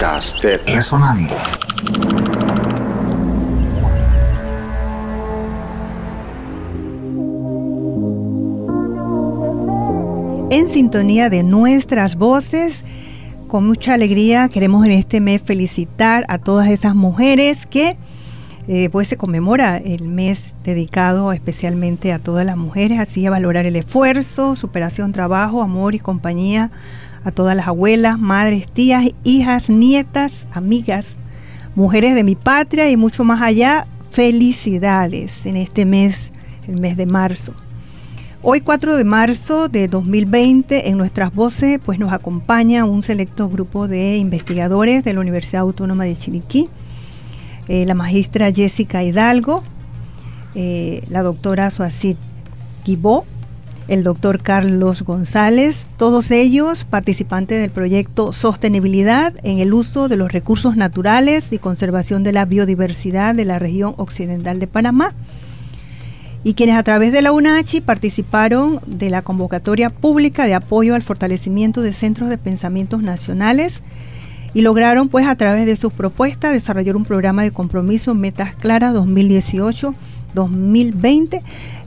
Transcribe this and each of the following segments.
podcast de Resonando. En sintonía de nuestras voces, con mucha alegría queremos en este mes felicitar a todas esas mujeres que eh, pues se conmemora el mes dedicado especialmente a todas las mujeres, así a valorar el esfuerzo, superación, trabajo, amor y compañía a todas las abuelas, madres, tías, hijas, nietas, amigas, mujeres de mi patria y mucho más allá. Felicidades en este mes, el mes de marzo. Hoy 4 de marzo de 2020 en nuestras voces pues nos acompaña un selecto grupo de investigadores de la Universidad Autónoma de Chiriquí eh, la magistra Jessica Hidalgo, eh, la doctora Suacid Guibó, el doctor Carlos González, todos ellos participantes del proyecto Sostenibilidad en el uso de los recursos naturales y conservación de la biodiversidad de la región occidental de Panamá, y quienes a través de la UNACHI participaron de la convocatoria pública de apoyo al fortalecimiento de centros de pensamientos nacionales y lograron pues a través de sus propuestas desarrollar un programa de compromiso Metas Claras 2018-2020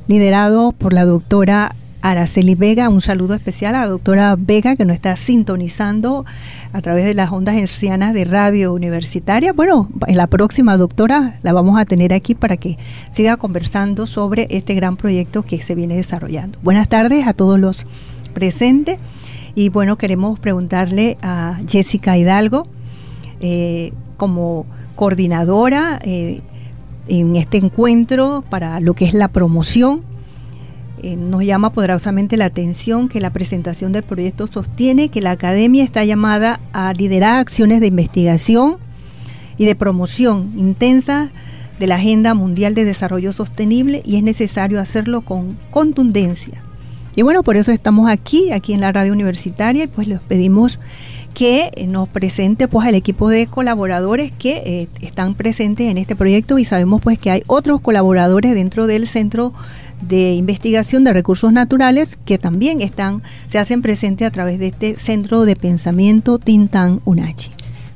liderado por la doctora Araceli Vega. Un saludo especial a la doctora Vega que nos está sintonizando a través de las ondas hercianas de radio universitaria. Bueno, en la próxima doctora la vamos a tener aquí para que siga conversando sobre este gran proyecto que se viene desarrollando. Buenas tardes a todos los presentes. Y bueno, queremos preguntarle a Jessica Hidalgo, eh, como coordinadora eh, en este encuentro para lo que es la promoción. Eh, nos llama poderosamente la atención que la presentación del proyecto sostiene que la academia está llamada a liderar acciones de investigación y de promoción intensa de la Agenda Mundial de Desarrollo Sostenible y es necesario hacerlo con contundencia. Y bueno, por eso estamos aquí, aquí en la radio universitaria, y pues les pedimos que nos presente pues al equipo de colaboradores que eh, están presentes en este proyecto y sabemos pues que hay otros colaboradores dentro del Centro de Investigación de Recursos Naturales que también están, se hacen presentes a través de este Centro de Pensamiento Tintán Unachi.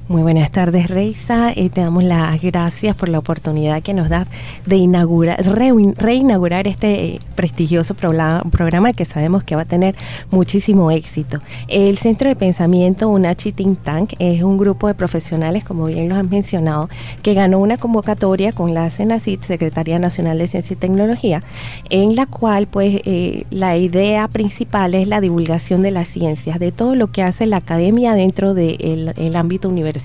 Muy buenas tardes, Reisa. Eh, te damos las gracias por la oportunidad que nos da de inaugurar, reinaugurar este eh, prestigioso programa, que sabemos que va a tener muchísimo éxito. El Centro de Pensamiento UNACHI Think Tank es un grupo de profesionales, como bien lo han mencionado, que ganó una convocatoria con la CENACIT, Secretaría Nacional de Ciencia y Tecnología, en la cual pues eh, la idea principal es la divulgación de las ciencias, de todo lo que hace la academia dentro del ámbito universitario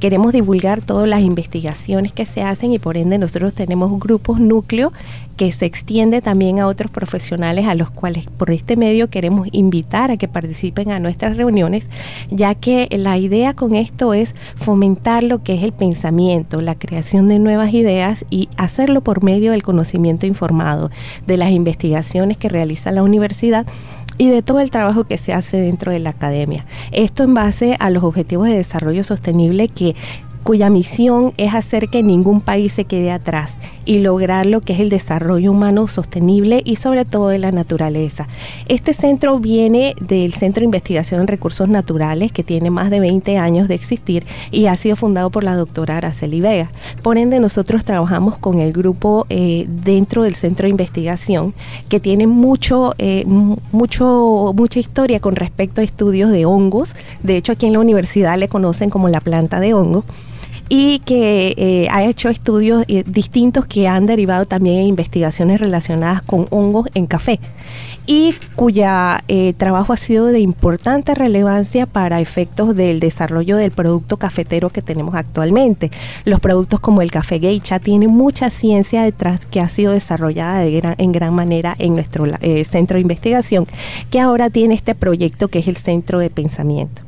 Queremos divulgar todas las investigaciones que se hacen y por ende nosotros tenemos grupos núcleo que se extiende también a otros profesionales a los cuales por este medio queremos invitar a que participen a nuestras reuniones, ya que la idea con esto es fomentar lo que es el pensamiento, la creación de nuevas ideas y hacerlo por medio del conocimiento informado, de las investigaciones que realiza la universidad y de todo el trabajo que se hace dentro de la academia. Esto en base a los objetivos de desarrollo sostenible que cuya misión es hacer que ningún país se quede atrás y lograr lo que es el desarrollo humano sostenible y sobre todo de la naturaleza. Este centro viene del Centro de Investigación en Recursos Naturales que tiene más de 20 años de existir y ha sido fundado por la doctora Araceli Vega. Por ende nosotros trabajamos con el grupo eh, dentro del Centro de Investigación que tiene mucho, eh, mucho, mucha historia con respecto a estudios de hongos. De hecho aquí en la universidad le conocen como la planta de hongo y que eh, ha hecho estudios eh, distintos que han derivado también en investigaciones relacionadas con hongos en café y cuya eh, trabajo ha sido de importante relevancia para efectos del desarrollo del producto cafetero que tenemos actualmente. Los productos como el café geisha tienen mucha ciencia detrás que ha sido desarrollada en gran manera en nuestro centro de investigación, que ahora tiene este proyecto que es el Centro de Pensamiento.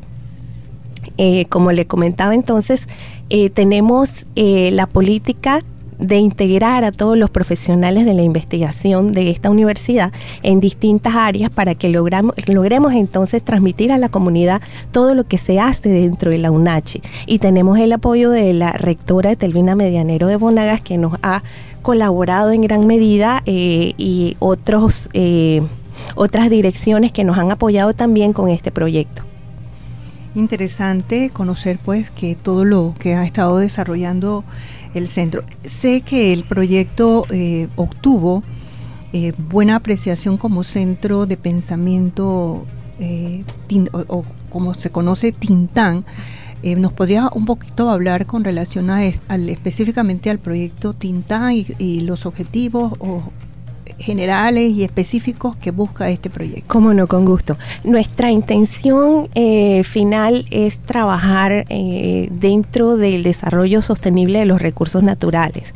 como le comentaba entonces, eh, tenemos eh, la política de integrar a todos los profesionales de la investigación de esta universidad en distintas áreas para que logramos, logremos entonces transmitir a la comunidad todo lo que se hace dentro de la UNACHI. Y tenemos el apoyo de la rectora de Telvina Medianero de Bonagas que nos ha colaborado en gran medida eh, y otros, otras direcciones que nos han apoyado también con este proyecto. Interesante conocer pues que todo lo que ha estado desarrollando el centro. Sé que el proyecto eh, obtuvo eh, buena apreciación como centro de pensamiento eh, o, como se conoce Tintán. ¿Nos podría un poquito hablar con relación a, específicamente al proyecto Tintán y, y los objetivos o generales y específicos que busca este proyecto. Cómo no, con gusto. Nuestra intención eh, final es trabajar eh, dentro del desarrollo sostenible de los recursos naturales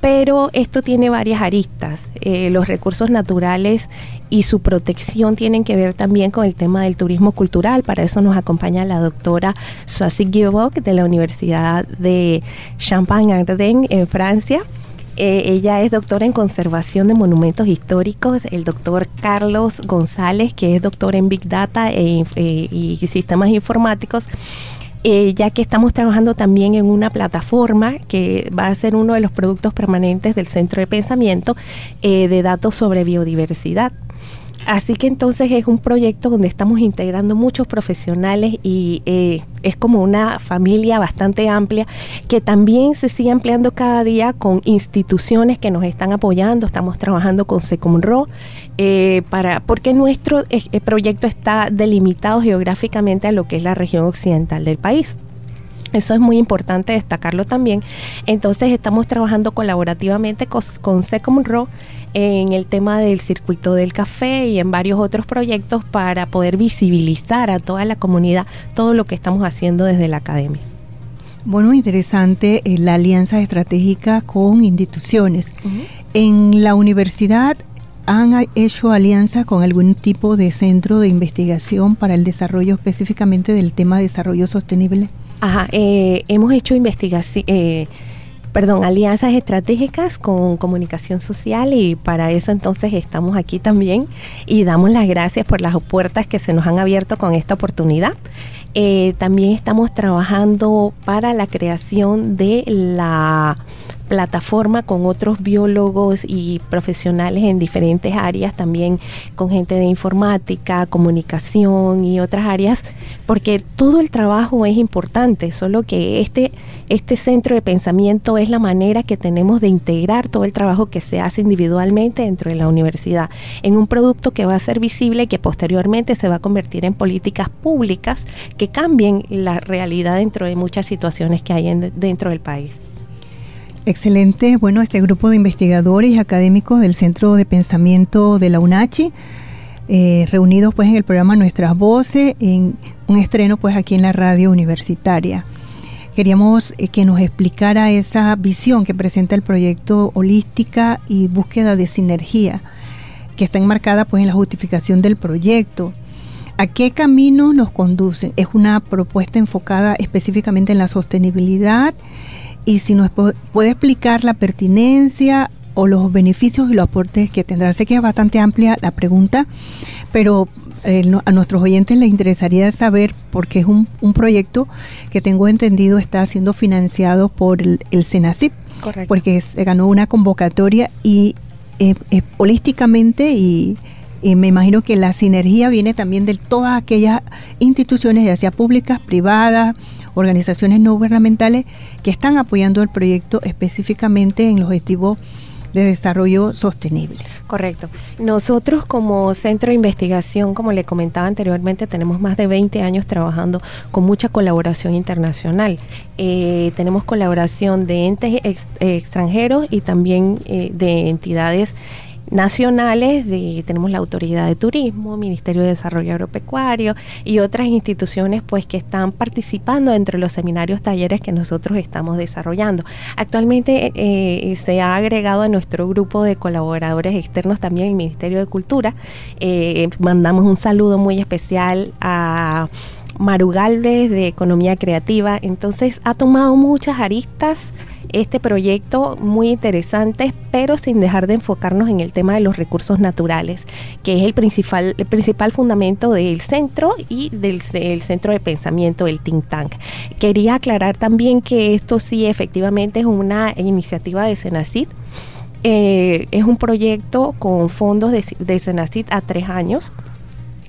pero esto tiene varias aristas. Eh, los recursos naturales y su protección tienen que ver también con el tema del turismo cultural. Para eso nos acompaña la doctora Swasi Guibok de la Universidad de Champagne-Ardenne en Francia. Eh, ella es doctora en conservación de monumentos históricos, el doctor Carlos González, que es doctor en Big Data e, eh, y sistemas informáticos. Eh, ya que estamos trabajando también en una plataforma que va a ser uno de los productos permanentes del Centro de Pensamiento de datos sobre biodiversidad. Así que entonces es un proyecto donde estamos integrando muchos profesionales y eh, es como una familia bastante amplia que también se sigue ampliando cada día con instituciones que nos están apoyando. Estamos trabajando con Secumro eh, para porque nuestro eh, proyecto está delimitado geográficamente a lo que es la región occidental del país. Eso es muy importante destacarlo también. Entonces estamos trabajando colaborativamente con, con en el tema del circuito del café y en varios otros proyectos para poder visibilizar a toda la comunidad todo lo que estamos haciendo desde la academia. Bueno, interesante eh, la alianza estratégica con instituciones. En la universidad han hecho alianza con algún tipo de centro de investigación para el desarrollo específicamente del tema de desarrollo sostenible. Ajá, eh, hemos hecho investigación. Eh, perdón, alianzas estratégicas con comunicación social y para eso entonces estamos aquí también y damos las gracias por las puertas que se nos han abierto con esta oportunidad. Eh, también estamos trabajando para la creación de la plataforma con otros biólogos y profesionales en diferentes áreas, también con gente de informática, comunicación y otras áreas, porque todo el trabajo es importante, solo que este, este centro de pensamiento es la manera que tenemos de integrar todo el trabajo que se hace individualmente dentro de la universidad en un producto que va a ser visible y que posteriormente se va a convertir en políticas públicas que cambien la realidad dentro de muchas situaciones que hay dentro del país. Excelente. Bueno, este grupo de investigadores y académicos del Centro de Pensamiento de la UNACHI, eh, reunidos pues en el programa Nuestras Voces, en un estreno pues aquí en la radio universitaria. Queríamos eh, que nos explicara esa visión que presenta el proyecto Holística y Búsqueda de Sinergia, que está enmarcada pues en la justificación del proyecto. ¿A qué camino nos conduce? Es una propuesta enfocada específicamente en la sostenibilidad y si nos puede explicar la pertinencia o los beneficios y los aportes que tendrá. Sé que es bastante amplia la pregunta, pero eh, a nuestros oyentes les interesaría saber, porque es un, proyecto que tengo entendido está siendo financiado por el, el porque se ganó una convocatoria y eh, eh, holísticamente y, me imagino que la sinergia viene también de todas aquellas instituciones, ya sea públicas, privadas, organizaciones no gubernamentales que están apoyando el proyecto específicamente en los objetivos de desarrollo sostenible. Correcto. Nosotros como centro de investigación, como le comentaba anteriormente, tenemos más de 20 años trabajando con mucha colaboración internacional. Eh, tenemos colaboración de entes extranjeros y también eh, de entidades nacionales, de, tenemos la Autoridad de Turismo, Ministerio de Desarrollo Agropecuario y otras instituciones pues que están participando entre los seminarios, talleres que nosotros estamos desarrollando. Actualmente eh, se ha agregado a nuestro grupo de colaboradores externos también el Ministerio de Cultura. Eh, mandamos un saludo muy especial a Maru de Economía Creativa. Entonces ha tomado muchas aristas este proyecto muy interesante, pero sin dejar de enfocarnos en el tema de los recursos naturales, que es el principal, el principal fundamento del centro y del, centro de pensamiento, el think tank. Quería aclarar también que esto sí efectivamente es una iniciativa de Senacid. Eh, es un proyecto con fondos de, de a tres años.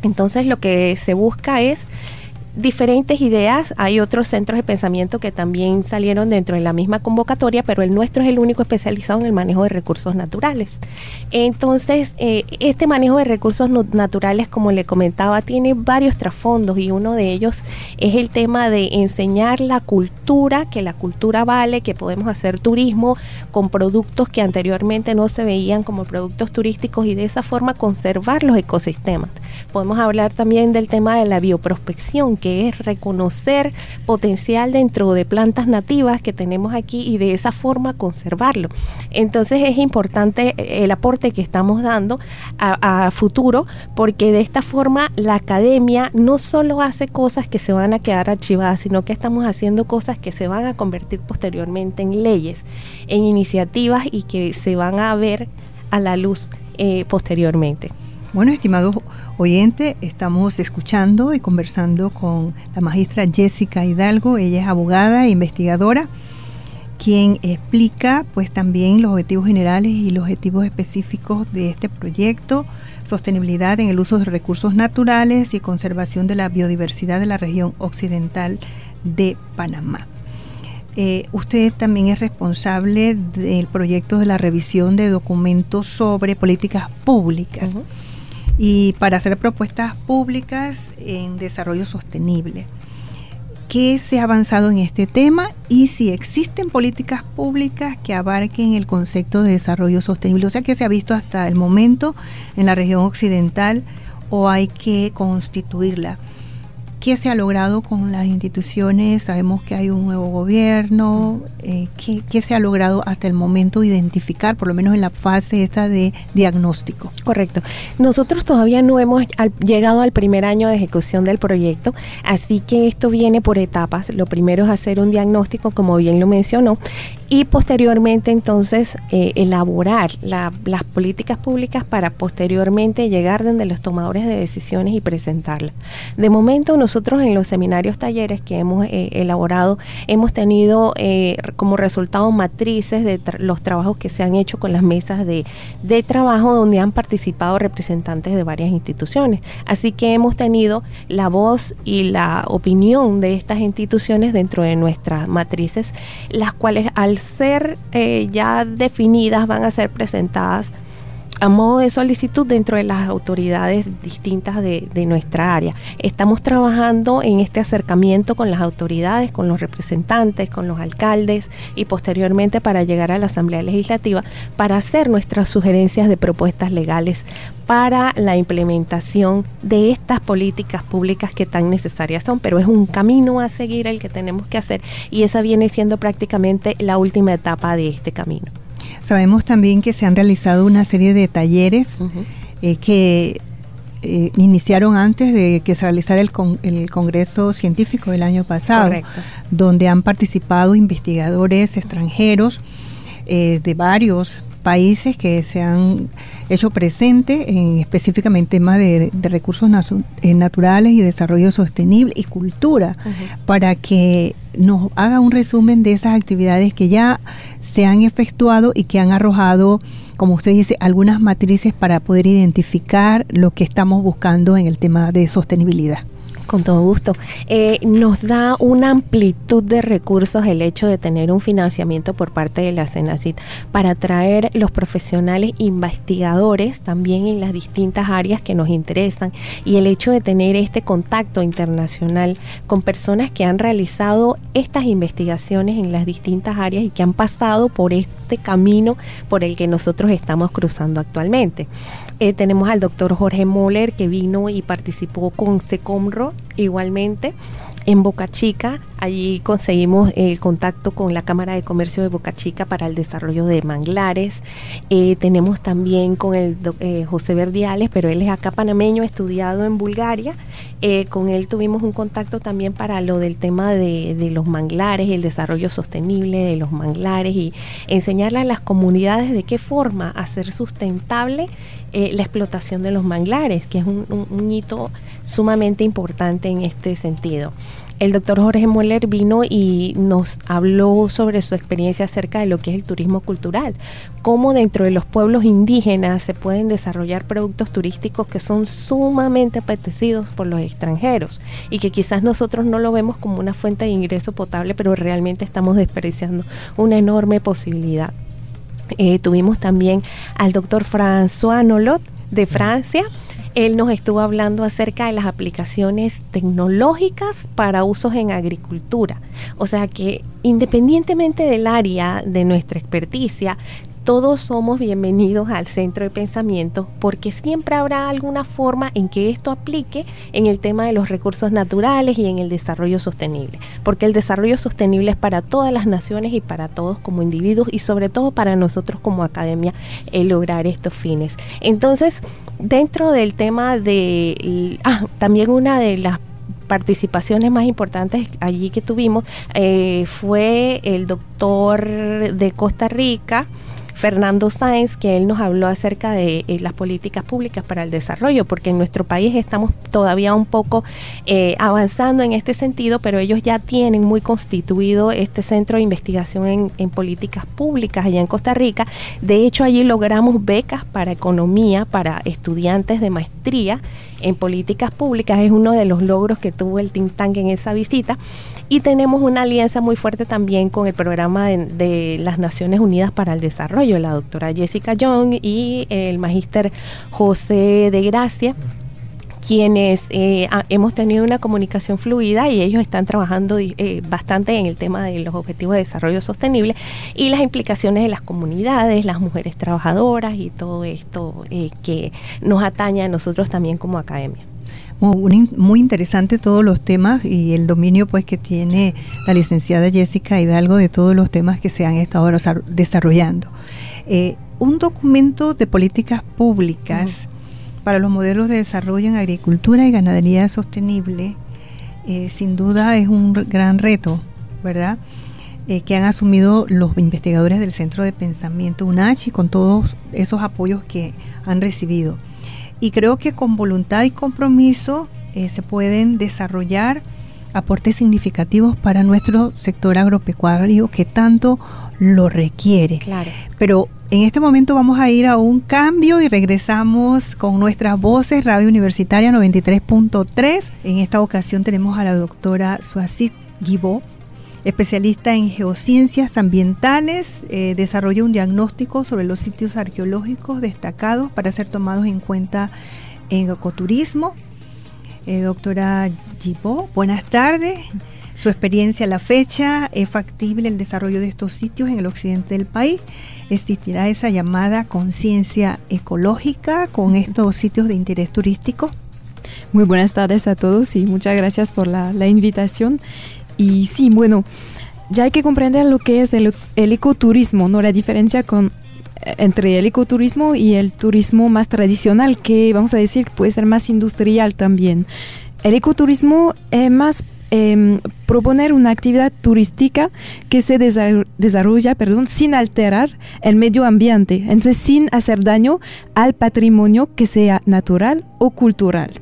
Entonces lo que se busca es diferentes ideas. Hay otros centros de pensamiento que también salieron dentro de la misma convocatoria, pero el nuestro es el único especializado en el manejo de recursos naturales. Entonces, eh, este manejo de recursos naturales, como le comentaba, tiene varios trasfondos y uno de ellos es el tema de enseñar la cultura, que la cultura vale, que podemos hacer turismo con productos que anteriormente no se veían como productos turísticos y de esa forma conservar los ecosistemas. Podemos hablar también del tema de la bioprospección, que es reconocer potencial dentro de plantas nativas que tenemos aquí y de esa forma conservarlo. Entonces es importante el aporte que estamos dando a, futuro, porque de esta forma la academia no solo hace cosas que se van a quedar archivadas, sino que estamos haciendo cosas que se van a convertir posteriormente en leyes, en iniciativas y que se van a ver a la luz eh, posteriormente. Bueno, estimados oyentes, estamos escuchando y conversando con la magistra Jessica Hidalgo. Ella es abogada e investigadora, quien explica pues también los objetivos generales y los objetivos específicos de este proyecto, sostenibilidad en el uso de recursos naturales y conservación de la biodiversidad de la región occidental de Panamá. Eh, usted también es responsable del proyecto de la revisión de documentos sobre políticas públicas y para hacer propuestas públicas en desarrollo sostenible. ¿Qué se ha avanzado en este tema y si existen políticas públicas que abarquen el concepto de desarrollo sostenible? O sea, ¿qué se ha visto hasta el momento en la región occidental o hay que constituirla? ¿Qué se ha logrado con las instituciones? Sabemos que hay un nuevo gobierno. Eh, ¿qué, se ha logrado hasta el momento identificar, por lo menos en la fase esta de diagnóstico? Correcto. Nosotros todavía no hemos llegado al primer año de ejecución del proyecto, así que esto viene por etapas. Lo primero es hacer un diagnóstico, como bien lo mencionó, y posteriormente entonces eh, elaborar las políticas públicas para posteriormente llegar donde los tomadores de decisiones y presentarlas. De momento nosotros en los seminarios talleres que hemos eh, elaborado hemos tenido eh, como resultado matrices de los trabajos que se han hecho con las mesas de, de trabajo donde han participado representantes de varias instituciones. Así que hemos tenido la voz y la opinión de estas instituciones dentro de nuestras matrices, las cuales al ser eh, ya definidas, van a ser presentadas a modo de solicitud dentro de las autoridades distintas de, nuestra área. Estamos trabajando en este acercamiento con las autoridades, con los representantes, con los alcaldes y posteriormente para llegar a la Asamblea Legislativa para hacer nuestras sugerencias de propuestas legales para la implementación de estas políticas públicas que tan necesarias son, pero es un camino a seguir el que tenemos que hacer y esa viene siendo prácticamente la última etapa de este camino. Sabemos también que se han realizado una serie de talleres eh, que eh, iniciaron antes de que se realizara el, el Congreso Científico del año pasado, donde han participado investigadores extranjeros eh, de varios países que se han hecho presente en específicamente temas de, recursos naturales y desarrollo sostenible y cultura, para que nos haga un resumen de esas actividades que ya se han efectuado y que han arrojado, como usted dice, algunas matrices para poder identificar lo que estamos buscando en el tema de sostenibilidad. Con todo gusto. Eh, nos da una amplitud de recursos el hecho de tener un financiamiento por parte de la CENACIT para atraer los profesionales investigadores también en las distintas áreas que nos interesan y el hecho de tener este contacto internacional con personas que han realizado estas investigaciones en las distintas áreas y que han pasado por este camino por el que nosotros estamos cruzando actualmente. Eh, tenemos al doctor Jorge Moller que vino y participó con SECOMRO igualmente en Boca Chica. Allí conseguimos el contacto con la Cámara de Comercio de Boca Chica para el desarrollo de manglares. Eh, tenemos también con el eh, José Verdiales, pero él es acá panameño, estudiado en Bulgaria. Eh, con él tuvimos un contacto también para lo del tema de, de los manglares, el desarrollo sostenible de los manglares y enseñarle a las comunidades de qué forma hacer sustentable la explotación de los manglares, que es un hito sumamente importante en este sentido el doctor Jorge Moller vino y nos habló sobre su experiencia acerca de lo que es el turismo cultural, cómo dentro de los pueblos indígenas se pueden desarrollar productos turísticos que son sumamente apetecidos por los extranjeros y que quizás nosotros no lo vemos como una fuente de ingreso potable, pero realmente estamos desperdiciando una enorme posibilidad. Eh, tuvimos también al doctor François Nolot de Francia él nos estuvo hablando acerca de las aplicaciones tecnológicas para usos en agricultura. O sea que independientemente del área de nuestra experticia, todos somos bienvenidos al centro de pensamiento porque siempre habrá alguna forma en que esto aplique en el tema de los recursos naturales y en el desarrollo sostenible. Porque el desarrollo sostenible es para todas las naciones y para todos como individuos y sobre todo para nosotros como academia el lograr estos fines. Entonces, dentro del tema de, ah, también una de las participaciones más importantes allí que tuvimos eh, fue el doctor de Costa Rica, Fernando Sáenz, que él nos habló acerca de eh, las políticas públicas para el desarrollo, porque en nuestro país estamos todavía un poco eh, avanzando en este sentido, pero ellos ya tienen muy constituido este centro de investigación en, en políticas públicas allá en Costa Rica. De hecho, allí logramos becas para economía para estudiantes de maestría en políticas públicas. Es uno de los logros que tuvo el think tank en esa visita. Y tenemos una alianza muy fuerte también con el programa de, las Naciones Unidas para el Desarrollo, la doctora Jessica Young y el magíster José de Gracia quienes eh, hemos tenido una comunicación fluida y ellos están trabajando eh, bastante en el tema de los objetivos de desarrollo sostenible y las implicaciones de las comunidades, las mujeres trabajadoras y todo esto eh, que nos atañe a nosotros también como academia. Muy, interesante todos los temas y el dominio pues que tiene la licenciada Jessica Hidalgo de todos los temas que se han estado desarrollando. Eh, un documento de políticas públicas para los modelos de desarrollo en agricultura y ganadería sostenible eh, sin duda es un gran reto, ¿verdad? Eh, que han asumido los investigadores del Centro de Pensamiento UNACHI con todos esos apoyos que han recibido y creo que con voluntad y compromiso eh, se pueden desarrollar aportes significativos para nuestro sector agropecuario que tanto lo requiere. Claro. Pero en este momento vamos a ir a un cambio y regresamos con nuestras voces, Radio Universitaria 93.3. En esta ocasión tenemos a la doctora Suasit Guibó, especialista en geociencias ambientales, eh, desarrolló un diagnóstico sobre los sitios arqueológicos destacados para ser tomados en cuenta en ecoturismo. Eh, doctora Gibo, buenas tardes. Su experiencia a la fecha, ¿es factible el desarrollo de estos sitios en el occidente del país? ¿Existirá esa llamada conciencia ecológica con estos sitios de interés turístico? Muy buenas tardes a todos y muchas gracias por la invitación. Y sí, bueno, ya hay que comprender lo que es el, ecoturismo, ¿no? La diferencia con, eh, entre el ecoturismo y el turismo más tradicional, que vamos a decir puede ser más industrial también. El ecoturismo es más em, proponer una actividad turística que se desarrolla perdón, sin alterar el medio ambiente, entonces sin hacer daño al patrimonio que sea natural o cultural.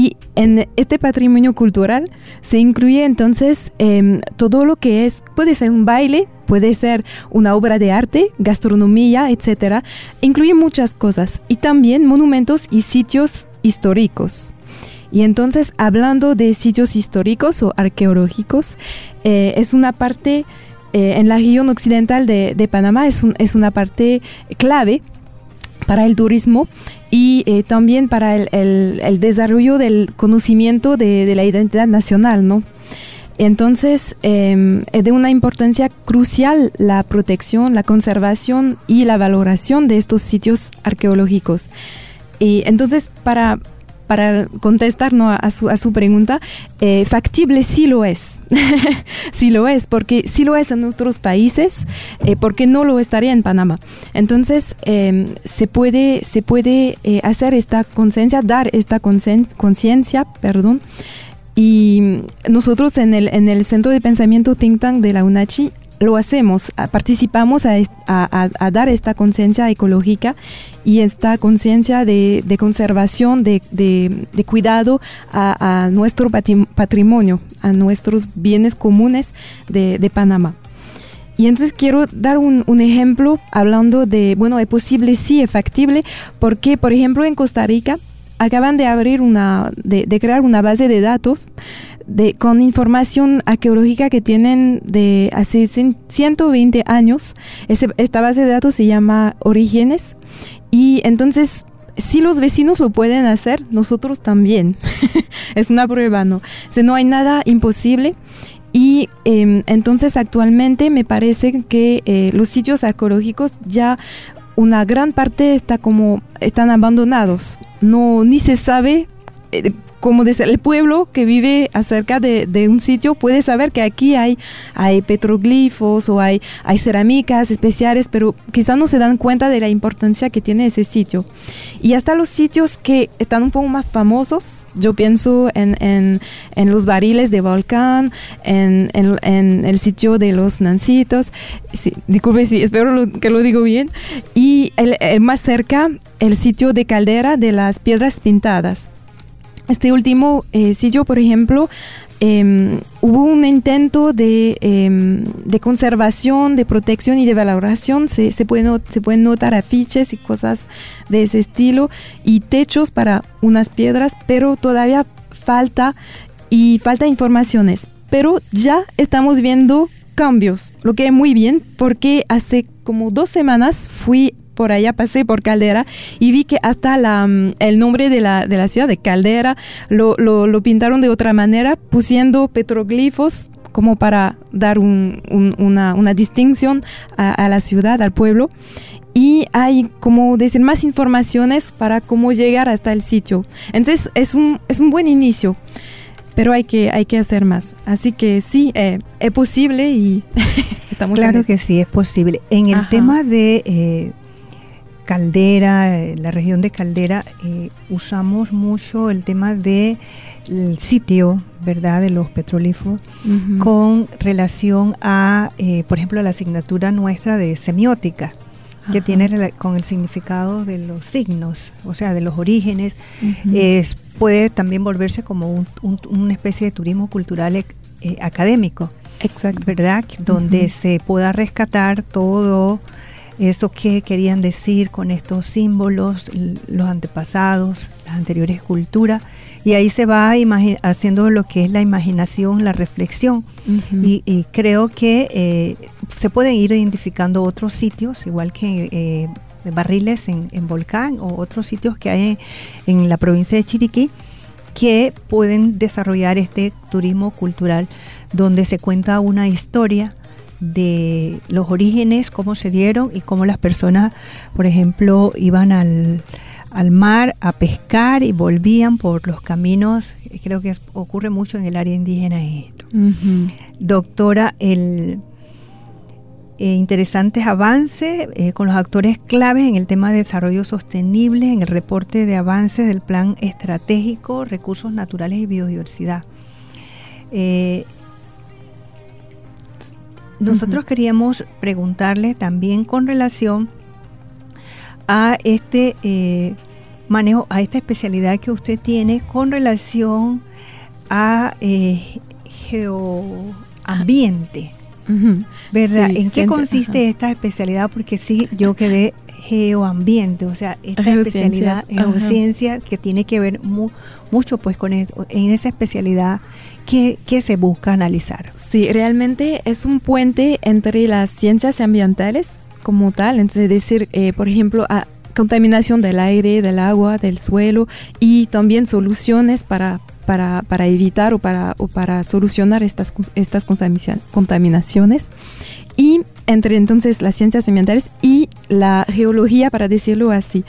Y en este patrimonio cultural se incluye entonces em, todo lo que es, puede ser un baile, puede ser una obra de arte, gastronomía, etc. Incluye muchas cosas y también monumentos y sitios históricos. Y entonces, hablando de sitios históricos o arqueológicos, eh, es una parte eh, en la región occidental de, Panamá, es una parte clave para el turismo y eh, también para el, desarrollo del conocimiento de, la identidad nacional, ¿no? Entonces, em, es de una importancia crucial la protección, la conservación y la valoración de estos sitios arqueológicos. Y entonces, para, para contestar a, su, a, su, pregunta, eh, factible sí lo es. sí lo es, porque sí lo es en otros países, eh, porque no lo estaría en Panamá. Entonces, em, se puede, se puede eh, hacer esta conciencia, dar esta conciencia, perdón. Y nosotros en el, en el Centro de Pensamiento Think Tank de la UNACHI lo hacemos, participamos a, dar esta conciencia ecológica y esta conciencia de, conservación, de, cuidado a, nuestro patrimonio, a nuestros bienes comunes de, Panamá. Y entonces quiero dar un, ejemplo hablando de, bueno, es posible, sí, es factible, porque, por ejemplo, en Costa Rica acaban de abrir una, de, crear una base de datos de, con información arqueológica que tienen de hace 120 años. esta base de datos se llama Orígenes y entonces si los vecinos lo pueden hacer, nosotros también. es una prueba, ¿no? O no hay nada imposible. Y em, entonces actualmente me parece que eh, los sitios arqueológicos ya una gran parte está como están abandonados. No ni se sabe eh, como el pueblo que vive acerca de, un sitio puede saber que aquí hay, hay petroglifos o hay, hay cerámicas especiales, pero quizás no se dan cuenta de la importancia que tiene ese sitio. Y hasta los sitios que están un poco más famosos, yo pienso en, en, los barriles de volcán, en, en, el sitio de los Nancitos, sí, disculpe si espero que lo digo bien, y el, el más cerca, el sitio de caldera de las piedras pintadas este último eh, sitio, por ejemplo, em, hubo un intento em, de, conservación, de protección y de valoración. Se, se, se pueden notar afiches y cosas de ese estilo y techos para unas piedras, pero todavía falta y falta informaciones. Pero ya estamos viendo cambios, lo que es muy bien porque hace como dos semanas fui por allá, pasé por Caldera y vi que hasta la, mm, el nombre de la, de la ciudad de Caldera lo, lo, pintaron de otra manera, pusiendo petroglifos como para dar un, una, una, distinción a, la ciudad, al pueblo. Y hay, como decir, más informaciones para cómo llegar hasta el sitio. Entonces, es un, es un buen inicio pero hay que, hay que hacer más. Así que sí, eh, es posible y estamos Claro que sí, es posible. En el tema de eh, Caldera, eh, la región de Caldera, eh, usamos mucho el tema de el sitio, ¿verdad?, de los petrolíferos con relación a, eh, por ejemplo, la asignatura nuestra de semiótica que tiene con el significado de los signos, o sea, de los orígenes, puede también volverse como una especie de turismo cultural académico, Exacto. ¿verdad? Donde se pueda rescatar todo eso que querían decir con estos símbolos, los antepasados, las anteriores culturas, y ahí se va haciendo lo que es la imaginación, la reflexión, y, creo que eh, se pueden ir identificando otros sitios, igual que eh, barriles en, Volcán o otros sitios que hay en la provincia de Chiriquí, que pueden desarrollar este turismo cultural donde se cuenta una historia de los orígenes, cómo se dieron y cómo las personas, por ejemplo, iban al, mar a pescar y volvían por los caminos. Creo que ocurre mucho en el área indígena esto. Doctora, el eh, interesantes avances eh, con los actores claves en el tema de desarrollo sostenible, en el reporte de avances del plan estratégico, recursos naturales y biodiversidad. Eh, nosotros queríamos preguntarle también con relación a este eh, manejo, a esta especialidad que usted tiene con relación a eh, geoambiente. ¿Verdad? ¿En qué consiste esta especialidad? Porque sí, yo quedé geoambiente, o sea, esta especialidad geociencia que tiene que ver mucho pues con eso, en esa especialidad que, que se busca analizar. Sí, realmente es un puente entre las ciencias ambientales como tal, es decir, eh, por ejemplo, a contaminación del aire, del agua, del suelo y también soluciones para, para, para evitar o para, o para solucionar estas, estas contaminaciones. Y entre entonces las ciencias ambientales y la geología, para decirlo así.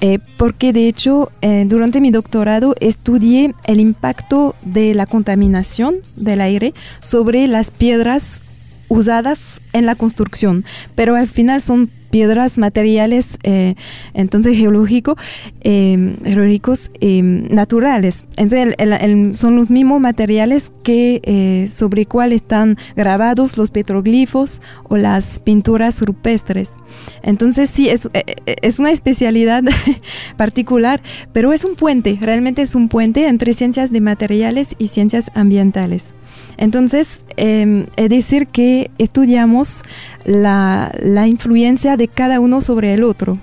Eh, porque de hecho eh, durante mi doctorado estudié el impacto de la contaminación del aire sobre las piedras usadas en la construcción, pero al final son piedras materiales, eh, entonces geológico, eh, geológicos naturales. Entonces, son los mismos materiales que sobre cuál están grabados los petroglifos o las pinturas rupestres. Entonces sí, es, es una especialidad particular, pero es un puente, realmente es un puente entre ciencias de materiales y ciencias ambientales. Entonces, em, es decir que estudiamos la, influencia de cada uno sobre el otro,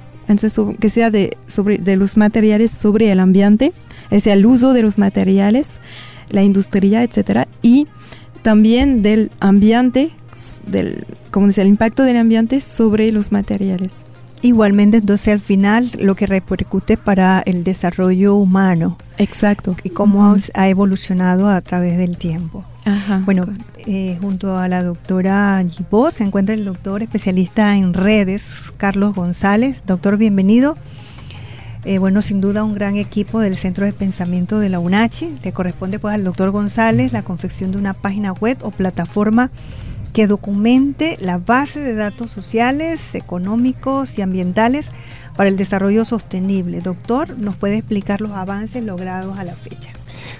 que sea de, sobre, de los materiales sobre el ambiente, es el uso de los materiales, la industria, etcétera, y también del ambiente, del, como dice, el impacto del ambiente sobre los materiales. Igualmente, entonces al final lo que repercute para el desarrollo humano. Exacto. Y cómo ha evolucionado a través del tiempo. Ajá, bueno, eh, junto a la doctora Gibó se encuentra el doctor especialista en redes, Carlos González. Doctor, bienvenido. Eh, bueno, sin duda un gran equipo del Centro de Pensamiento de la UNACHI. Le corresponde pues al doctor González la confección de una página web o plataforma que documente la base de datos sociales, económicos y ambientales para el desarrollo sostenible. Doctor, ¿nos puede explicar los avances logrados a la fecha?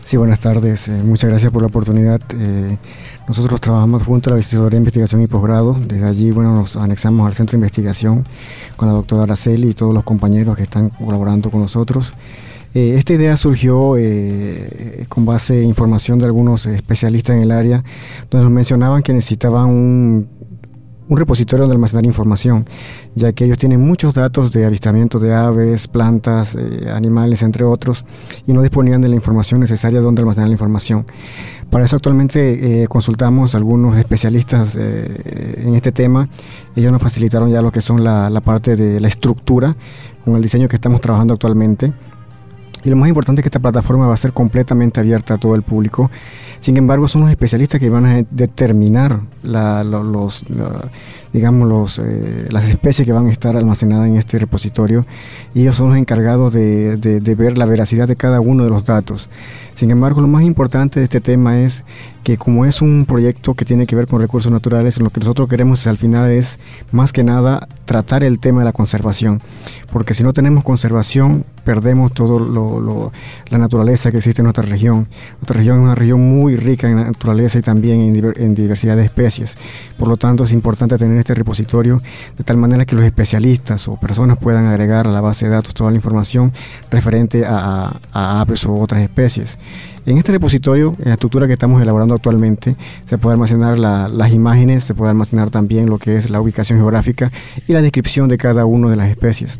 Sí, buenas tardes. Eh, muchas gracias por la oportunidad. Eh, nosotros trabajamos junto a la Visitaduría de Investigación y Posgrado. Desde allí, bueno, nos anexamos al Centro de Investigación con la doctora Araceli y todos los compañeros que están colaborando con nosotros. Eh, esta idea surgió con base en información de algunos especialistas en el área, donde nos mencionaban que necesitaban un un repositorio donde almacenar información, ya que ellos tienen muchos datos de avistamiento de aves, plantas, eh, animales, entre otros, y no disponían de la información necesaria donde almacenar la información. Para eso actualmente eh, consultamos a algunos especialistas eh, en este tema. Ellos nos facilitaron ya lo que son la, la parte de la estructura con el diseño que estamos trabajando actualmente. Y lo más importante es que esta plataforma va a ser completamente abierta a todo el público. Sin embargo, son los especialistas que van a determinar los, digamos, eh, las especies que van a estar almacenadas en este repositorio. Y ellos son los encargados de, de ver la veracidad de cada uno de los datos. Sin embargo, lo más importante de este tema es que como es un proyecto que tiene que ver con recursos naturales, lo que nosotros queremos al final es más que nada tratar el tema de la conservación, porque si no tenemos conservación perdemos todo lo, la naturaleza que existe en nuestra región. Nuestra región es una región muy rica en naturaleza y también en, diversidad de especies. Por lo tanto, es importante tener este repositorio de tal manera que los especialistas o personas puedan agregar a la base de datos toda la información referente a, aves o otras especies. En este repositorio, en la estructura que estamos elaborando actualmente, se puede almacenar las imágenes, se puede almacenar también lo que es la ubicación geográfica y la descripción de cada una de las especies.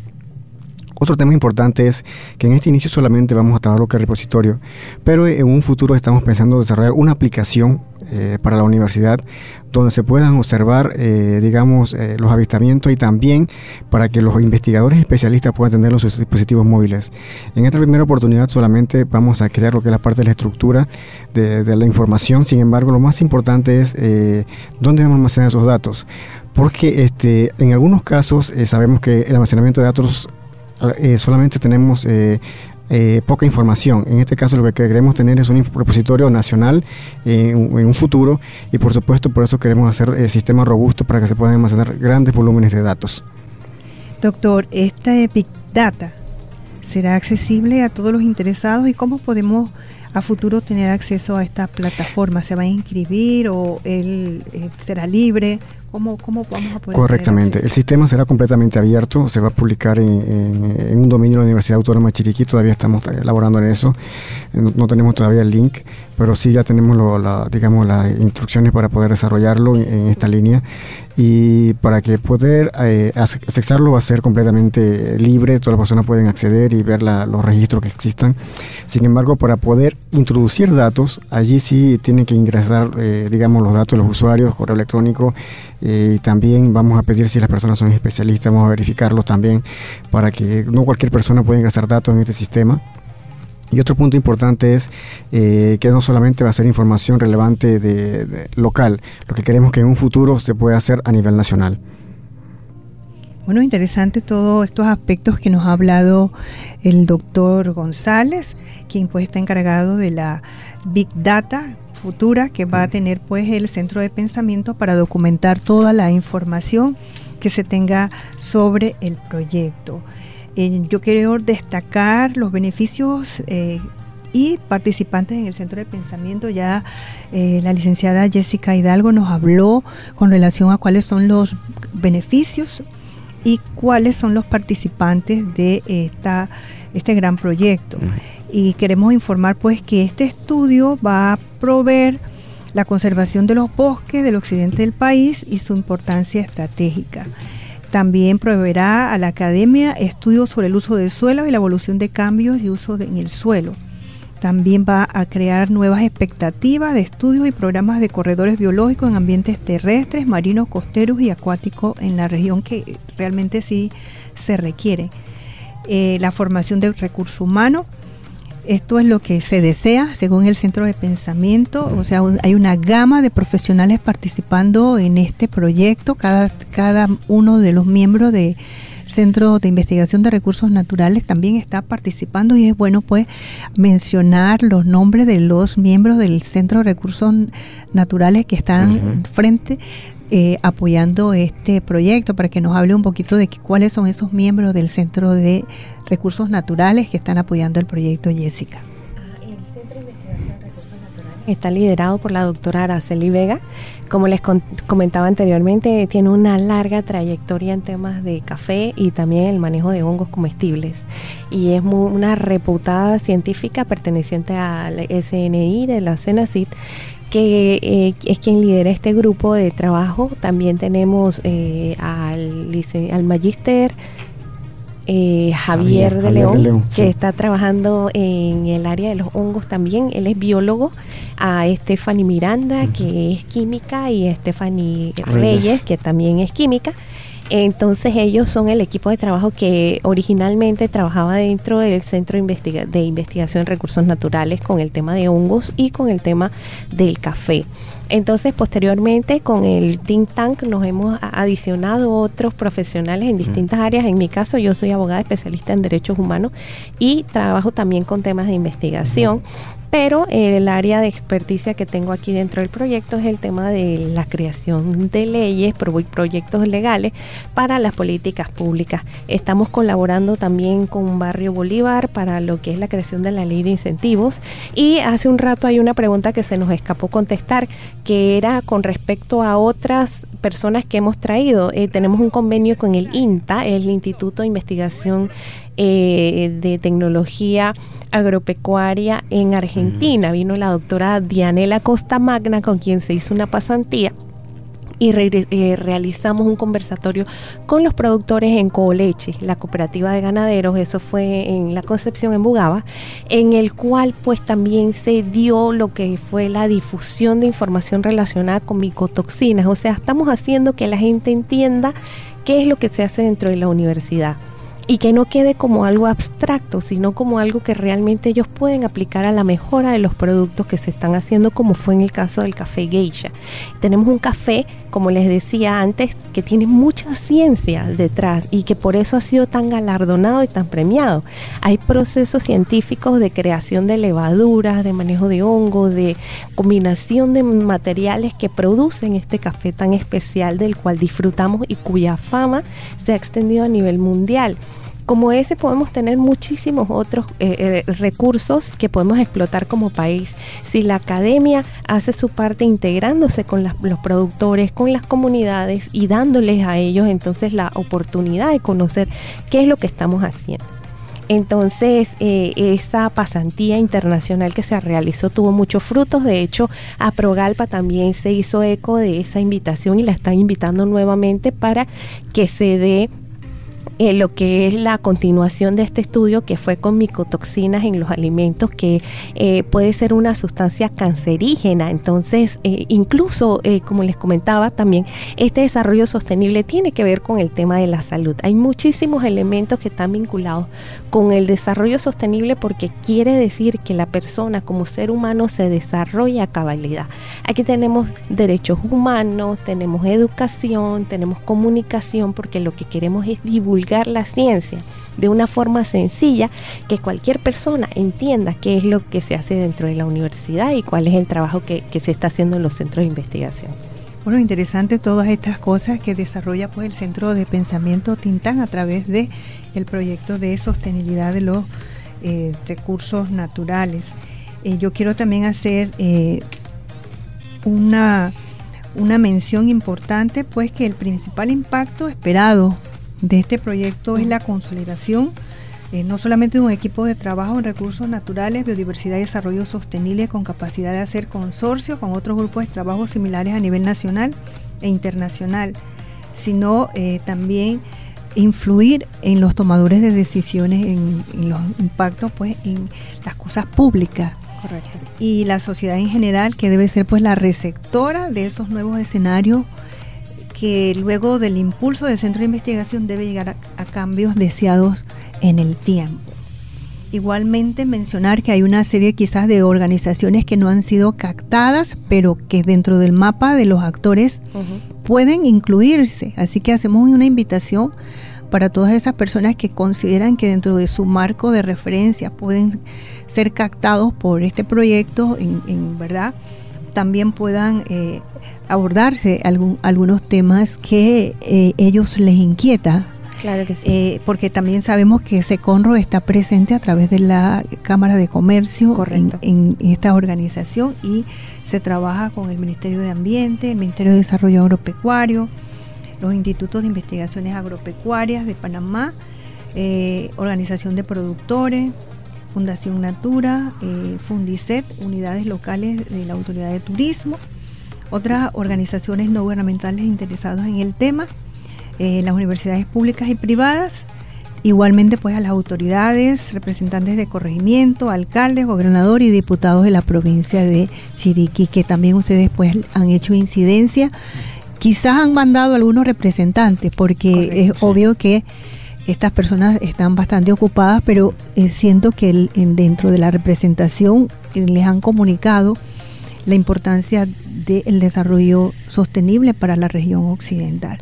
Otro tema importante es que en este inicio solamente vamos a trabajar lo que es repositorio, pero en un futuro estamos pensando desarrollar una aplicación eh, para la universidad donde se puedan observar, eh, digamos, eh, los avistamientos y también para que los investigadores especialistas puedan tener los dispositivos móviles. En esta primera oportunidad solamente vamos a crear lo que es la parte de la estructura de, la información, sin embargo, lo más importante es dónde vamos a almacenar esos datos porque este, en algunos casos sabemos que el almacenamiento de datos eh, solamente tenemos eh, eh, poca información. En este caso lo que queremos tener es un repositorio nacional en un futuro y por supuesto por eso queremos hacer sistemas robustos para que se puedan almacenar grandes volúmenes de datos. Doctor, esta Big Data será accesible a todos los interesados y cómo podemos a futuro tener acceso a esta plataforma? ¿Se va a inscribir o él será libre? ¿Cómo, vamos a poder Correctamente. El sistema será completamente abierto, se va a publicar en, un dominio de la Universidad Autónoma de Chiriquí, todavía estamos elaborando en eso, no, tenemos todavía el link, pero sí ya tenemos la, digamos, las instrucciones para poder desarrollarlo en, esta línea y para que poder eh, accesarlo va a ser completamente libre, todas las personas pueden acceder y ver los registros que existan. Sin embargo, para poder introducir datos, allí sí tienen que ingresar, eh, digamos, los datos de los usuarios, correo electrónico, eh, y también vamos a pedir si las personas son especialistas, vamos a verificarlos también para que no cualquier persona pueda ingresar datos en este sistema. Y otro punto importante es eh, que no solamente va a ser información relevante de, local, lo que queremos que en un futuro se pueda hacer a nivel nacional. Bueno, interesante todos estos aspectos que nos ha hablado el doctor González, quien pues está encargado de la Big Data, futura que va a tener pues el centro de pensamiento para documentar toda la información que se tenga sobre el proyecto. Yo quiero destacar los beneficios eh, y participantes en el centro de pensamiento. Ya eh, la licenciada Jessica Hidalgo nos habló con relación a cuáles son los beneficios y cuáles son los participantes de esta, este gran proyecto. Y queremos informar pues que este estudio va a proveer la conservación de los bosques del occidente del país y su importancia estratégica. También proveerá a la academia estudios sobre el uso del suelo y la evolución de cambios de uso en el suelo. También va a crear nuevas expectativas de estudios y programas de corredores biológicos en ambientes terrestres, marinos, costeros y acuáticos en la región que realmente sí se requiere. Eh, la formación de recursos humanos esto es lo que se desea según el centro de pensamiento, o sea, hay una gama de profesionales participando en este proyecto, cada, cada uno de los miembros del Centro de Investigación de Recursos Naturales también está participando y es bueno pues mencionar los nombres de los miembros del Centro de Recursos Naturales que están frente eh, apoyando este proyecto para que nos hable un poquito de cuáles son esos miembros del Centro de Recursos Naturales que están apoyando el proyecto Jessica. Está liderado por la doctora Araceli Vega. Como les comentaba anteriormente, tiene una larga trayectoria en temas de café y también el manejo de hongos comestibles. Y es una reputada científica perteneciente al SNI de la CENACIT que eh, es quien lidera este grupo de trabajo. También tenemos eh, al, al magíster eh, Javier, de, León, que está trabajando en el área de los hongos también. Él es biólogo. A Stephanie Miranda, que es química, y a Stephanie Reyes, que también es química. Entonces ellos son el equipo de trabajo que originalmente trabajaba dentro del Centro de Investigación en Recursos Naturales con el tema de hongos y con el tema del café. Entonces, posteriormente, con el think tank nos hemos adicionado otros profesionales en distintas áreas. En mi caso, yo soy abogada especialista en derechos humanos y trabajo también con temas de investigación pero el área de experticia que tengo aquí dentro del proyecto es el tema de la creación de leyes, proyectos legales para las políticas públicas. Estamos colaborando también con Barrio Bolívar para lo que es la creación de la ley de incentivos y hace un rato hay una pregunta que se nos escapó contestar que era con respecto a otras personas que hemos traído. Eh, tenemos un convenio con el INTA, el Instituto de Investigación eh, de Tecnología Agropecuaria en Argentina. Vino la doctora Dianela Costa Magna, con quien se hizo una pasantía y eh, realizamos un conversatorio con los productores en Coleche, la cooperativa de ganaderos, eso fue en la Concepción en Bugaba, en el cual pues también se dio lo que fue la difusión de información relacionada con micotoxinas, o sea, estamos haciendo que la gente entienda qué es lo que se hace dentro de la universidad y que no quede como algo abstracto, sino como algo que realmente ellos pueden aplicar a la mejora de los productos que se están haciendo, como fue en el caso del café geisha. Tenemos un café, como les decía antes, que tiene mucha ciencia detrás y que por eso ha sido tan galardonado y tan premiado. Hay procesos científicos de creación de levaduras, de manejo de hongos, de combinación de materiales que producen este café tan especial del cual disfrutamos y cuya fama se ha extendido a nivel mundial como ese podemos tener muchísimos otros eh, eh, recursos que podemos explotar como país. Si la academia hace su parte integrándose con los productores, con las comunidades y dándoles a ellos entonces la oportunidad de conocer qué es lo que estamos haciendo. Entonces, eh, esa pasantía internacional que se realizó tuvo muchos frutos. De hecho, a Progalpa también se hizo eco de esa invitación y la están invitando nuevamente para que se dé eh, lo que es la continuación de este estudio que fue con micotoxinas en los alimentos que eh, puede ser una sustancia cancerígena. Entonces, eh, incluso, como les comentaba también, este desarrollo sostenible tiene que ver con el tema de la salud. Hay muchísimos elementos que están vinculados con el desarrollo sostenible porque quiere decir que la persona como ser humano se desarrolla a cabalidad. Aquí tenemos derechos humanos, tenemos educación, tenemos comunicación porque lo que queremos es divulgar la ciencia de una forma sencilla que cualquier persona entienda qué es lo que se hace dentro de la universidad y cuál es el trabajo que, se está haciendo en los centros de investigación. Bueno, interesante todas estas cosas que desarrolla pues el Centro de Pensamiento Tintán a través de el proyecto de sostenibilidad de los eh, recursos naturales. Eh, yo quiero también hacer eh, una, una mención importante, pues que el principal impacto esperado de este proyecto es la consolidación no solamente de un equipo de trabajo en recursos naturales, biodiversidad y desarrollo sostenible con capacidad de hacer consorcio con otros grupos de trabajo similares a nivel nacional e internacional, sino también influir en los tomadores de decisiones, en, los impactos pues en las cosas públicas. Y la sociedad en general, que debe ser pues la receptora de esos nuevos escenarios que luego del impulso del centro de investigación debe llegar a, cambios deseados en el tiempo. Igualmente mencionar que hay una serie quizás de organizaciones que no han sido captadas, pero que dentro del mapa de los actores pueden incluirse. Así que hacemos una invitación para todas esas personas que consideran que dentro de su marco de referencia pueden ser captados por este proyecto, en, verdad, también puedan eh, abordarse algún, algunos temas que eh, ellos les inquieta. Claro que sí. Eh, porque también sabemos que Seconro está presente a través de la Cámara de Comercio en, en, esta organización y se trabaja con el Ministerio de Ambiente, el Ministerio de Desarrollo Agropecuario, los institutos de investigaciones agropecuarias de Panamá, Organización de Productores, Fundación Natura, eh, Fundicet, unidades locales de la Autoridad de Turismo, otras organizaciones no gubernamentales interesadas en el tema, eh, las universidades públicas y privadas, igualmente pues a las autoridades, representantes de corregimiento, alcaldes, gobernadores y diputados de la provincia de Chiriquí, que también ustedes pues han hecho incidencia. Quizás han mandado algunos representantes porque es obvio que estas personas están bastante ocupadas, pero eh, siento que dentro de la representación eh, les han comunicado la importancia del desarrollo sostenible para la región occidental.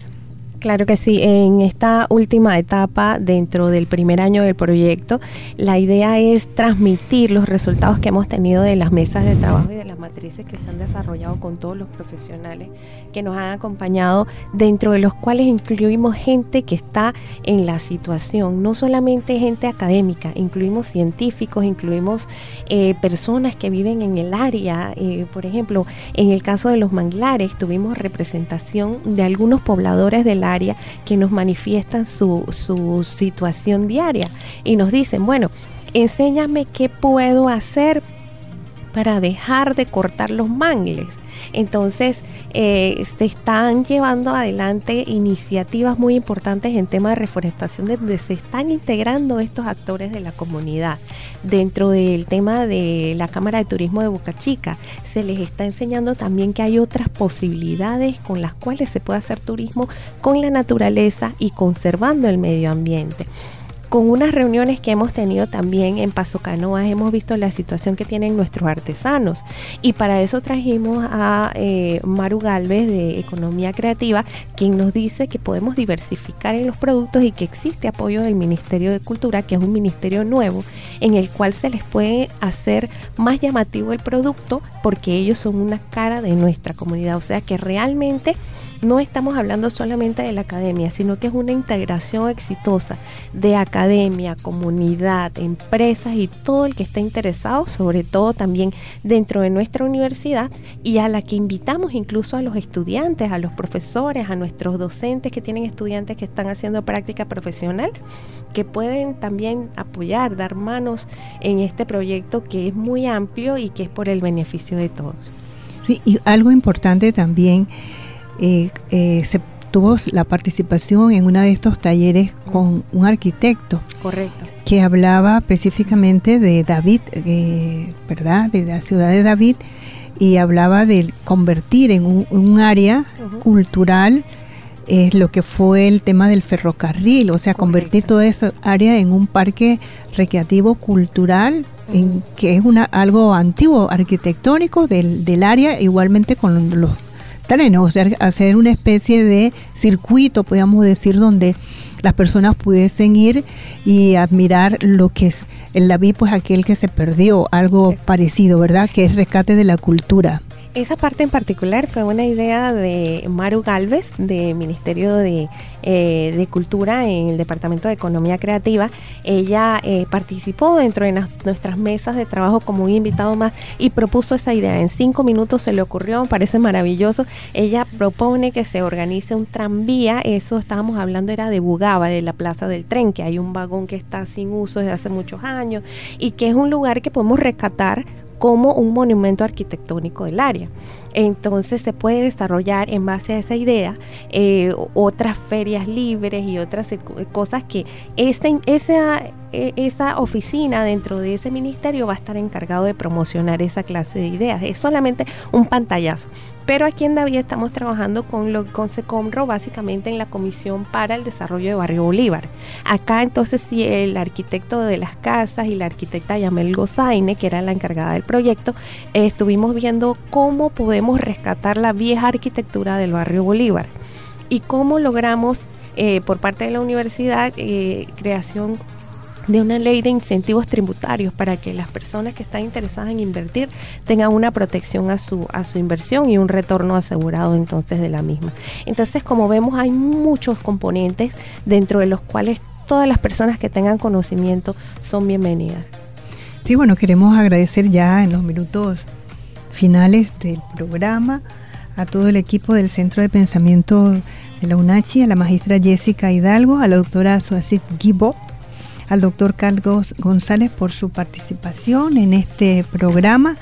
Claro que sí, en esta última etapa dentro del primer año del proyecto, la idea es transmitir los resultados que hemos tenido de las mesas de trabajo y de las matrices que se han desarrollado con todos los profesionales que nos han acompañado, dentro de los cuales incluimos gente que está en la situación, no solamente gente académica, incluimos científicos, incluimos eh, personas que viven en el área, eh, por ejemplo, en el caso de los manglares tuvimos representación de algunos pobladores del que nos manifiestan su, su situación diaria. Y nos dicen, bueno, enséñame qué puedo hacer para dejar de cortar los mangles entonces, eh, se están llevando adelante iniciativas muy importantes en tema de reforestación, donde se están integrando estos actores de la comunidad. Dentro del tema de la Cámara de Turismo de Boca Chica, se les está enseñando también que hay otras posibilidades con las cuales se puede hacer turismo con la naturaleza y conservando el medio ambiente con unas reuniones que hemos tenido también en Paso Canoas, hemos visto la situación que tienen nuestros artesanos. Y para eso trajimos a eh, Maru Galvez de Economía Creativa, quien nos dice que podemos diversificar en los productos y que existe apoyo del Ministerio de Cultura, que es un ministerio nuevo, en el cual se les puede hacer más llamativo el producto porque ellos son una cara de nuestra comunidad. O sea que realmente no estamos hablando solamente de la academia, sino que es una integración exitosa de academia, comunidad, empresas y todo el que esté interesado, sobre todo también dentro de nuestra universidad y a la que invitamos incluso a los estudiantes, a los profesores, a nuestros docentes que tienen estudiantes que están haciendo práctica profesional que pueden también apoyar, dar manos en este proyecto que es muy amplio y que es por el beneficio de todos. Sí, y algo importante también eh, eh, se tuvo la participación en uno de estos talleres con un arquitecto. Correcto. Que hablaba específicamente de David, eh, ¿verdad? De la ciudad de David y hablaba de convertir en un, área cultural es lo que fue el tema del ferrocarril, o sea, convertir toda esa área en un parque recreativo cultural, en, que es una algo antiguo arquitectónico del, del área, igualmente con los o sea, hacer una especie de circuito, podríamos decir, donde las personas pudiesen ir y admirar lo que es el David, pues aquel que se perdió, algo parecido, ¿verdad? Que es rescate de la cultura. Esa parte en particular fue una idea de Maru Galvez, de Ministerio de, eh, Cultura en el Departamento de Economía Creativa. Ella eh, participó dentro de nuestras mesas de trabajo como un invitado más y propuso esa idea. En cinco minutos se le ocurrió, parece maravilloso. Ella propone que se organice un tranvía, eso estábamos hablando era de Bugaba, de la Plaza del Tren, que hay un vagón que está sin uso desde hace muchos años y que es un lugar que podemos rescatar como un monumento arquitectónico del área. Entonces se puede desarrollar en base a esa idea eh, otras ferias libres y otras cosas que esa, esa, esa oficina dentro de ese ministerio va a estar encargado de promocionar esa clase de ideas. Es solamente un pantallazo. Pero aquí en David estamos trabajando con, lo, con SECOMRO básicamente en la Comisión para el Desarrollo de Barrio Bolívar. Acá entonces sí el arquitecto de las casas y la arquitecta Yamel Gozaine, que era la encargada del proyecto, estuvimos viendo cómo podemos rescatar la vieja arquitectura del barrio Bolívar y cómo logramos eh, por parte de la universidad eh, creación de una ley de incentivos tributarios para que las personas que están interesadas en invertir tengan una protección a su, a su inversión y un retorno asegurado entonces de la misma. Entonces, como vemos, hay muchos componentes dentro de los cuales todas las personas que tengan conocimiento son bienvenidas. Sí, bueno, queremos agradecer ya en los minutos finales del programa a todo el equipo del Centro de Pensamiento de la UNACHI, a la maestra Jessica Hidalgo, a la doctora Suacit Gibo, al doctor Carlos González por su participación en este programa.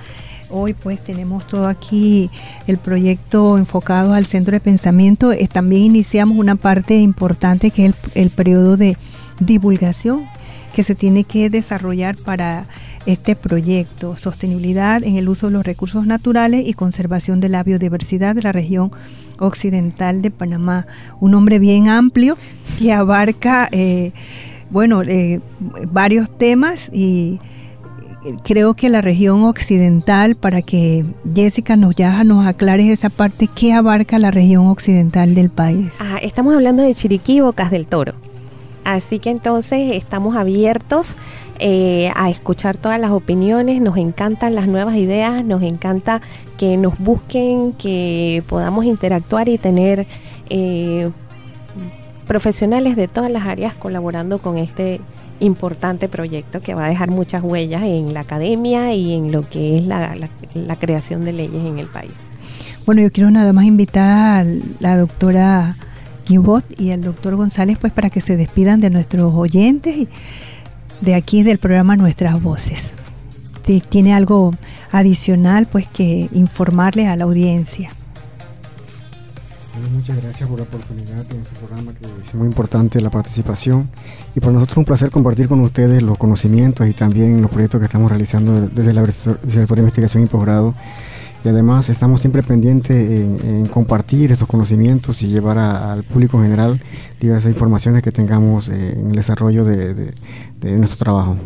Hoy pues tenemos todo aquí el proyecto enfocado al centro de pensamiento. Eh, también iniciamos una parte importante que es el, periodo de divulgación que se tiene que desarrollar para este proyecto, sostenibilidad en el uso de los recursos naturales y conservación de la biodiversidad de la región occidental de Panamá. Un nombre bien amplio que abarca eh, bueno, eh, varios temas y creo que la región occidental, para que Jessica nos ya nos aclare esa parte, ¿qué abarca la región occidental del país? Ah, estamos hablando de Chiriquí, Bocas del Toro. Así que entonces estamos abiertos eh, a escuchar todas las opiniones, nos encantan las nuevas ideas, nos encanta que nos busquen, que podamos interactuar y tener eh, profesionales de todas las áreas colaborando con este importante proyecto que va a dejar muchas huellas en la academia y en lo que es la, creación de leyes en el país. Bueno, yo quiero nada más invitar a la doctora Gimbot y al doctor González pues para que se despidan de nuestros oyentes y de aquí del programa Nuestras Voces. ¿Tiene algo adicional pues que informarle a la audiencia? Muchas gracias por la oportunidad en su programa, que es muy importante la participación. Y para nosotros un placer compartir con ustedes los conocimientos y también los proyectos que estamos realizando desde la Vicerrectoría de Investigación y Posgrado. Y además estamos siempre pendientes en, compartir estos conocimientos y llevar al público en general diversas informaciones que tengamos eh, en el desarrollo de nuestro trabajo.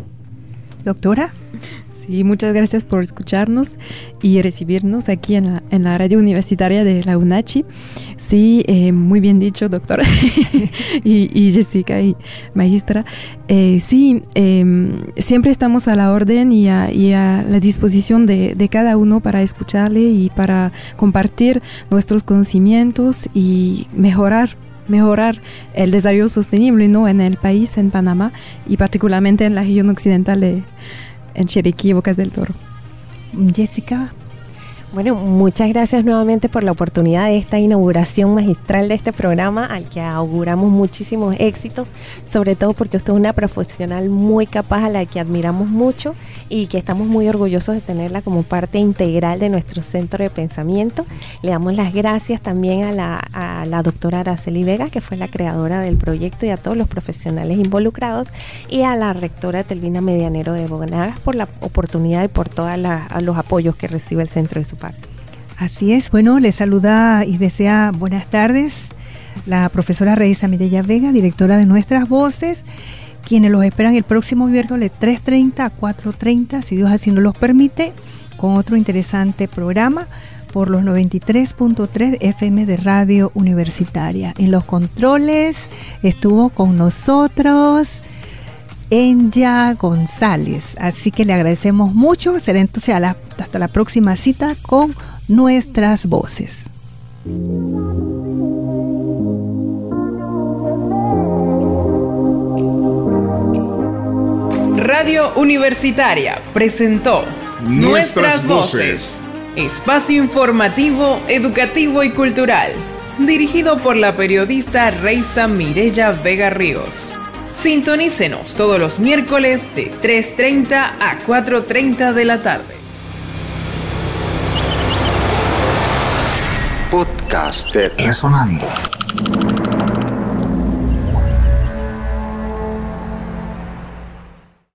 Doctora. Sí, muchas gracias por escucharnos y recibirnos aquí en la, en la radio universitaria de la UNACHI. Sí, eh, muy bien dicho, doctora y, Jessica y maestra. Eh, sí, em, siempre estamos a la orden y a, la disposición de, de, cada uno para escucharle y para compartir nuestros conocimientos y mejorar mejorar el desarrollo sostenible ¿no? en el país, en Panamá y particularmente en la región occidental de, en Chiriquí, Bocas del Toro. Jessica, bueno, muchas gracias nuevamente por la oportunidad de esta inauguración magistral de este programa al que auguramos muchísimos éxitos, sobre todo porque usted es una profesional muy capaz a la que admiramos mucho y que estamos muy orgullosos de tenerla como parte integral de nuestro centro de pensamiento. Le damos las gracias también a la, doctora Araceli Vega, que fue la creadora del proyecto y a todos los profesionales involucrados y a la rectora Telvina Medianero de Bogonagas por la oportunidad y por todos los apoyos que recibe el centro de su Así es, bueno, le saluda y desea buenas tardes la profesora Reisa Mireya Vega, directora de Nuestras Voces, quienes los esperan el próximo miércoles 3.30 a 4.30, si Dios así nos los permite, con otro interesante programa por los 93.3 FM de Radio Universitaria. En los controles estuvo con nosotros Enya González. Así que le agradecemos mucho. Será entonces hasta la próxima cita con nuestras voces. Radio Universitaria presentó Nuestras, voces. Espacio informativo, educativo y cultural. Dirigido por la periodista Reisa Mirella Vega Ríos. Sintonícenos todos los miércoles de 3.30 a 4.30 de la tarde. Podcast Resonando.